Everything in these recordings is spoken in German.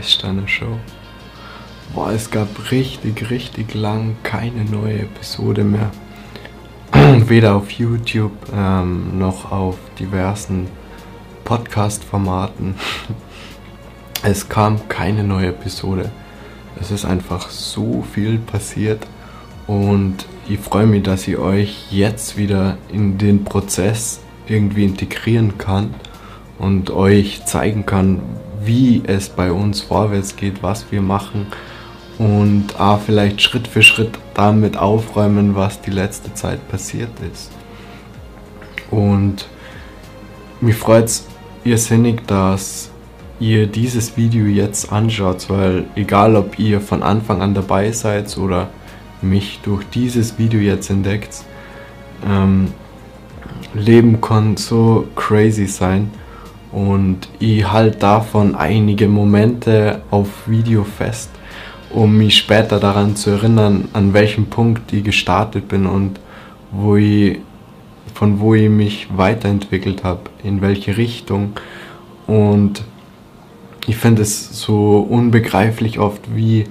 der Weißsteiner Show. Boah, es gab richtig, richtig lang keine neue Episode mehr. Weder auf YouTube ähm, noch auf diversen Podcast-Formaten. Es kam keine neue Episode. Es ist einfach so viel passiert und ich freue mich, dass ich euch jetzt wieder in den Prozess irgendwie integrieren kann und euch zeigen kann, wie es bei uns vorwärts geht, was wir machen und auch vielleicht Schritt für Schritt damit aufräumen, was die letzte Zeit passiert ist. Und mich freut es irrsinnig, dass ihr dieses Video jetzt anschaut, weil egal ob ihr von Anfang an dabei seid oder mich durch dieses Video jetzt entdeckt, ähm, Leben kann so crazy sein und ich halte davon einige Momente auf Video fest, um mich später daran zu erinnern, an welchem Punkt ich gestartet bin und wo ich, von wo ich mich weiterentwickelt habe, in welche Richtung. Und ich finde es so unbegreiflich oft, wie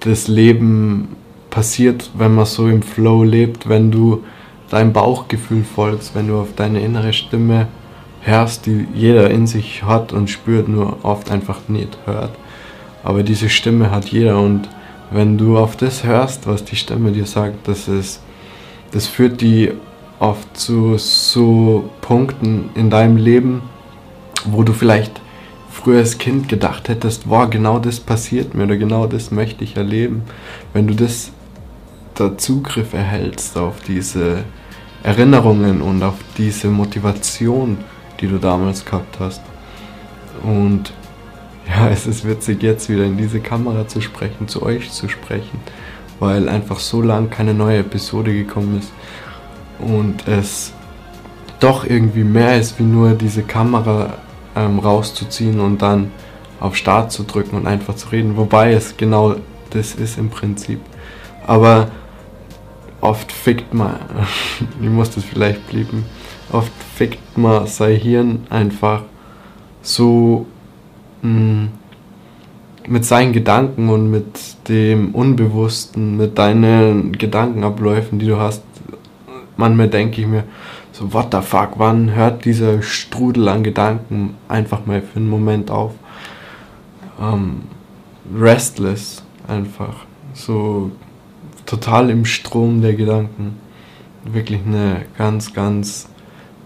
das Leben passiert, wenn man so im Flow lebt, wenn du deinem Bauchgefühl folgst, wenn du auf deine innere Stimme hörst, die jeder in sich hat und spürt, nur oft einfach nicht hört. Aber diese Stimme hat jeder und wenn du auf das hörst, was die Stimme dir sagt, das ist, das führt die oft zu so Punkten in deinem Leben, wo du vielleicht früher als Kind gedacht hättest, wow, genau das passiert mir oder genau das möchte ich erleben. Wenn du das da Zugriff erhältst auf diese Erinnerungen und auf diese Motivation, die du damals gehabt hast. Und ja, es ist witzig, jetzt wieder in diese Kamera zu sprechen, zu euch zu sprechen, weil einfach so lang keine neue Episode gekommen ist und es doch irgendwie mehr ist, wie nur diese Kamera ähm, rauszuziehen und dann auf Start zu drücken und einfach zu reden, wobei es genau das ist im Prinzip. Aber oft fickt man, ich muss das vielleicht blieben, oft fickt man sein Hirn einfach so mh, mm, mit seinen Gedanken und mit dem Unbewussten, mit deinen Gedankenabläufen, die du hast. Manchmal denke ich mir, so, what the fuck, wann hört dieser Strudel an Gedanken einfach mal für einen Moment auf? Ähm, restless einfach. So total im Strom der Gedanken. Wirklich eine ganz, ganz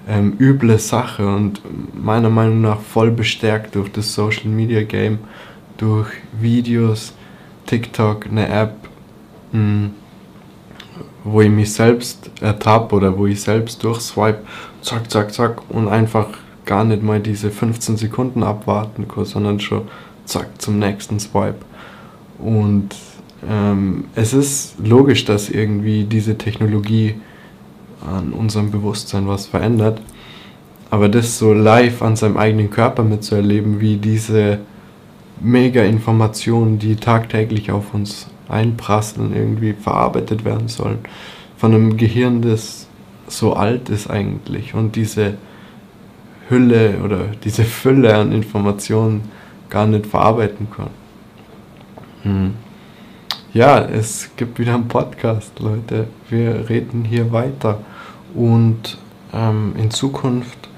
ähm, üble Sache und meiner Meinung nach voll bestärkt durch das Social Media Game, durch Videos, TikTok, eine App, mh, hm, wo ich mich selbst ertappe oder wo ich selbst durchswipe, zack, zack, zack und einfach gar nicht mal diese 15 Sekunden abwarten kann, sondern schon zack zum nächsten Swipe. Und ähm, es ist logisch, dass irgendwie diese Technologie an unserem Bewusstsein was verändert. Aber das so live an seinem eigenen Körper mitzuerleben, wie diese mega Informationen, die tagtäglich auf uns einprasseln, irgendwie verarbeitet werden sollen. Von einem Gehirn, das so alt ist eigentlich und diese Hülle oder diese Fülle an Informationen gar nicht verarbeiten kann. Hm. Ja, es gibt wieder einen Podcast, Leute. Wir reden hier weiter. Und ähm, in Zukunft,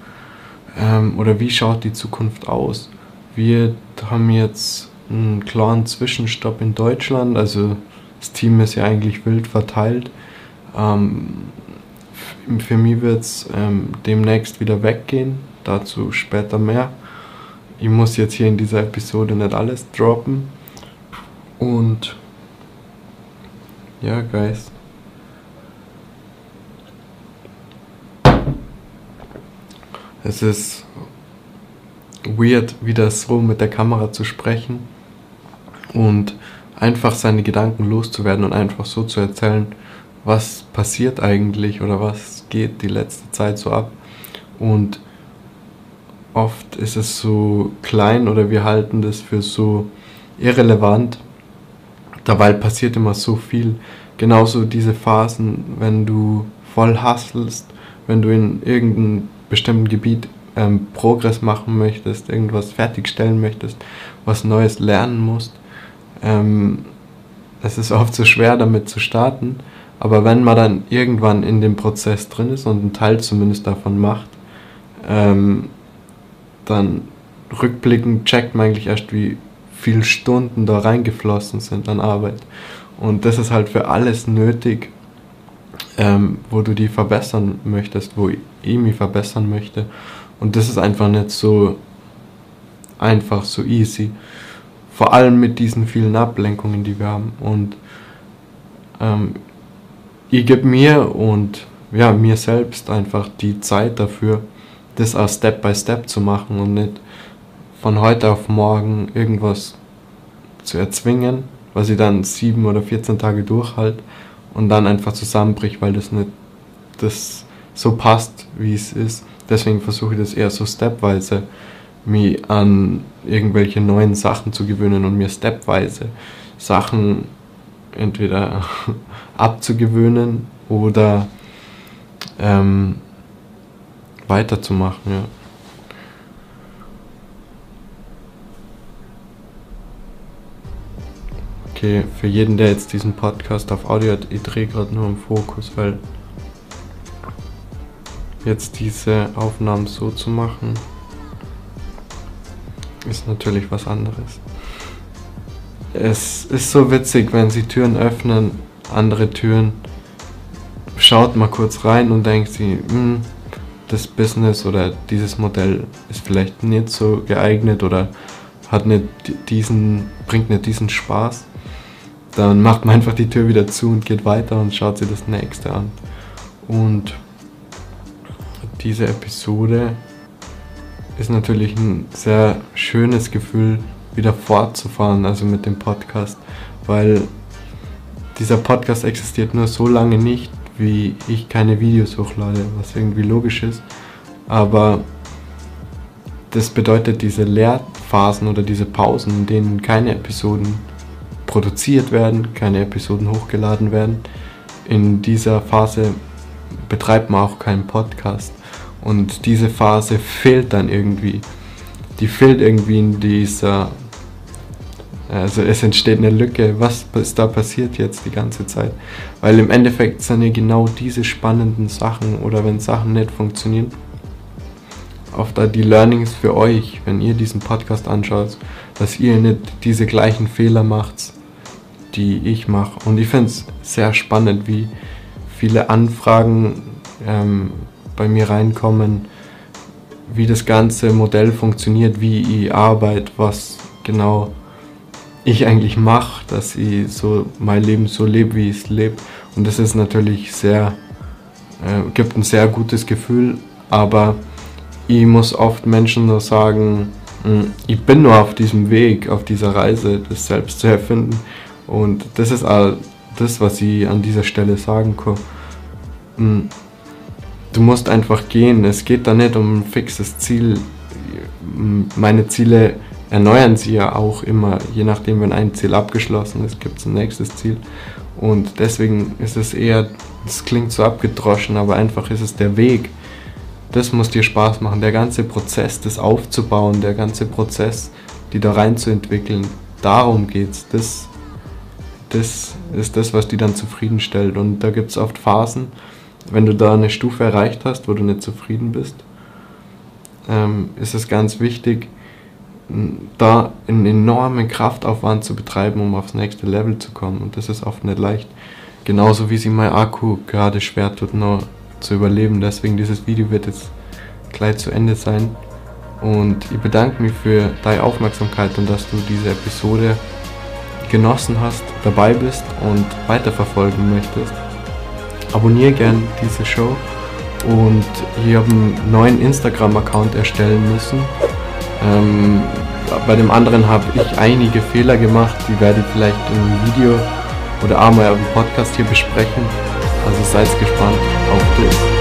ähm, oder wie schaut die Zukunft aus? Wir haben jetzt einen klaren Zwischenstopp in Deutschland, also das Team ist ja eigentlich wild verteilt. Ähm, für mich wird es ähm, demnächst wieder weggehen, dazu später mehr. Ich muss jetzt hier in dieser Episode nicht alles droppen. Und ja, Guys. Es ist weird, wieder so mit der Kamera zu sprechen und einfach seine Gedanken loszuwerden und einfach so zu erzählen, was passiert eigentlich oder was geht die letzte Zeit so ab. Und oft ist es so klein oder wir halten das für so irrelevant, Dabei passiert immer so viel. Genauso diese Phasen, wenn du voll hustlest, wenn du in irgendeinem bestimmten Gebiet ähm, Progress machen möchtest, irgendwas fertigstellen möchtest, was Neues lernen musst. Ähm, es ist oft so schwer damit zu starten, aber wenn man dann irgendwann in dem Prozess drin ist und einen Teil zumindest davon macht, ähm, dann rückblickend checkt man eigentlich erst, wie viele Stunden da reingeflossen sind an Arbeit. Und das ist halt für alles nötig, ähm, wo du die verbessern möchtest, wo ich mich verbessern möchte. Und das ist einfach nicht so einfach, so easy. Vor allem mit diesen vielen Ablenkungen, die wir haben. Und ähm, ich gebe mir und ja, mir selbst einfach die Zeit dafür, das auch Step by Step zu machen und nicht von heute auf morgen irgendwas zu erzwingen, was ich dann sieben oder 14 Tage durchhalte und dann einfach zusammenbricht, weil das nicht das so passt, wie es ist. Deswegen versuche ich das eher so stepweise, mich an irgendwelche neuen Sachen zu gewöhnen und mir stepweise Sachen entweder abzugewöhnen oder ähm, weiterzumachen, ja. Okay, für jeden, der jetzt diesen Podcast auf Audio hat, ich drehe gerade nur im Fokus, weil jetzt diese Aufnahmen so zu machen, ist natürlich was anderes. Es ist so witzig, wenn sie Türen öffnen, andere Türen, schaut mal kurz rein und denkt sie, hm, das Business oder dieses Modell ist vielleicht nicht so geeignet oder hat nicht diesen, bringt nicht diesen Spaß, dann macht man einfach die Tür wieder zu und geht weiter und schaut sich das nächste an. Und diese Episode ist natürlich ein sehr schönes Gefühl, wieder fortzufahren, also mit dem Podcast, weil dieser Podcast existiert nur so lange nicht, wie ich keine Videos hochlade, was irgendwie logisch ist. Aber das bedeutet diese Lehrphasen oder diese Pausen, in denen keine Episoden produziert werden, keine Episoden hochgeladen werden. In dieser Phase betreibt man auch keinen Podcast. Und diese Phase fehlt dann irgendwie. Die fehlt irgendwie in dieser also es entsteht eine Lücke, was ist da passiert jetzt die ganze Zeit? Weil im Endeffekt sind ja genau diese spannenden Sachen oder wenn Sachen nicht funktionieren, oft da die Learnings für euch, wenn ihr diesen Podcast anschaut, dass ihr nicht diese gleichen Fehler macht, die ich mache. Und ich finde es sehr spannend, wie viele Anfragen ähm, bei mir reinkommen, wie das ganze Modell funktioniert, wie ich arbeite, was genau ich eigentlich mache, dass ich so mein Leben so lebe, wie ich es lebe. Und das ist natürlich sehr, äh, gibt ein sehr gutes Gefühl, aber ich muss oft Menschen nur sagen, hm, ich bin nur auf diesem Weg, auf dieser Reise, das selbst zu erfinden. Und das ist all das, was ich an dieser Stelle sagen kann. Hm, du musst einfach gehen. Es geht da nicht um ein fixes Ziel. Meine Ziele erneuern sie ja auch immer, je nachdem, wenn ein Ziel abgeschlossen ist, gibt es ein nächstes Ziel. Und deswegen ist es eher, es klingt so abgedroschen, aber einfach ist es der Weg. Das muss dir Spaß machen. Der ganze Prozess, das aufzubauen, der ganze Prozess, die da reinzuentwickeln, darum geht's. Das, das ist das, was die dann zufriedenstellt. Und da gibt es oft Phasen, wenn du da eine Stufe erreicht hast, wo du nicht zufrieden bist, ähm, ist es ganz wichtig, da einen enormen Kraftaufwand zu betreiben, um aufs nächste Level zu kommen. Und das ist oft nicht leicht. Genauso wie sie mein Akku gerade schwer tut, noch zu überleben. Deswegen dieses Video wird jetzt gleich zu Ende sein. Und ich bedanke mich für deine Aufmerksamkeit und dass du diese Episode genossen hast, dabei bist und weiterverfolgen möchtest. Abonniere gern diese Show und ich habe einen neuen Instagram-Account erstellen müssen ähm, bei dem anderen habe ich einige Fehler gemacht, die werde ich vielleicht im Video oder auch mal im Podcast hier besprechen. Also seid gespannt auf das.